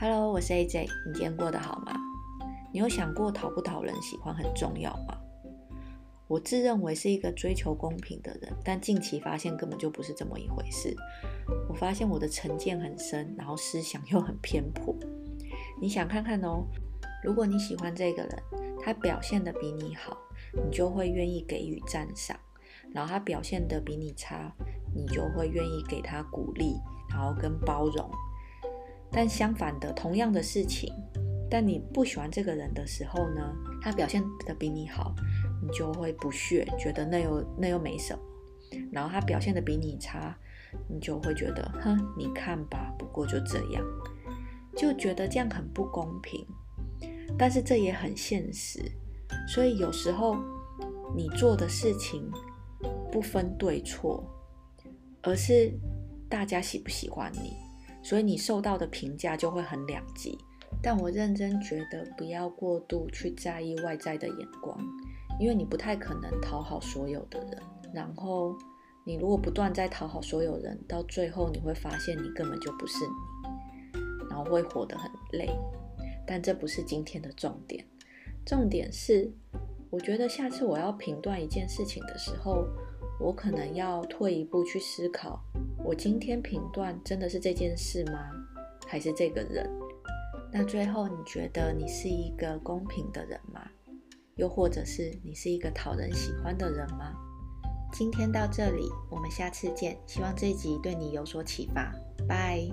我是 AJ，你今天过得好吗？你有想过讨不讨人喜欢很重要吗？我自认为是一个追求公平的人，但近期发现根本就不是这么一回事。我发现我的成见很深，然后思想又很偏颇。你想看看哦，如果你喜欢这个人，他表现的比你好，你就会愿意给予赞赏；然后他表现的比你差，你就会愿意给他鼓励，然后跟包容。但相反的，同样的事情，但你不喜欢这个人的时候呢，他表现的比你好，你就会不屑，觉得那又那又没什么。然后他表现的比你差，你就会觉得，哼，你看吧，不过就这样，就觉得这样很不公平。但是这也很现实，所以有时候你做的事情不分对错，而是大家喜不喜欢你。所以你受到的评价就会很两极，但我认真觉得不要过度去在意外在的眼光，因为你不太可能讨好所有的人。然后你如果不断在讨好所有人，到最后你会发现你根本就不是你，然后会活得很累。但这不是今天的重点，重点是，我觉得下次我要评断一件事情的时候，我可能要退一步去思考。我今天评断真的是这件事吗？还是这个人？那最后你觉得你是一个公平的人吗？又或者是你是一个讨人喜欢的人吗？今天到这里，我们下次见。希望这集对你有所启发。拜。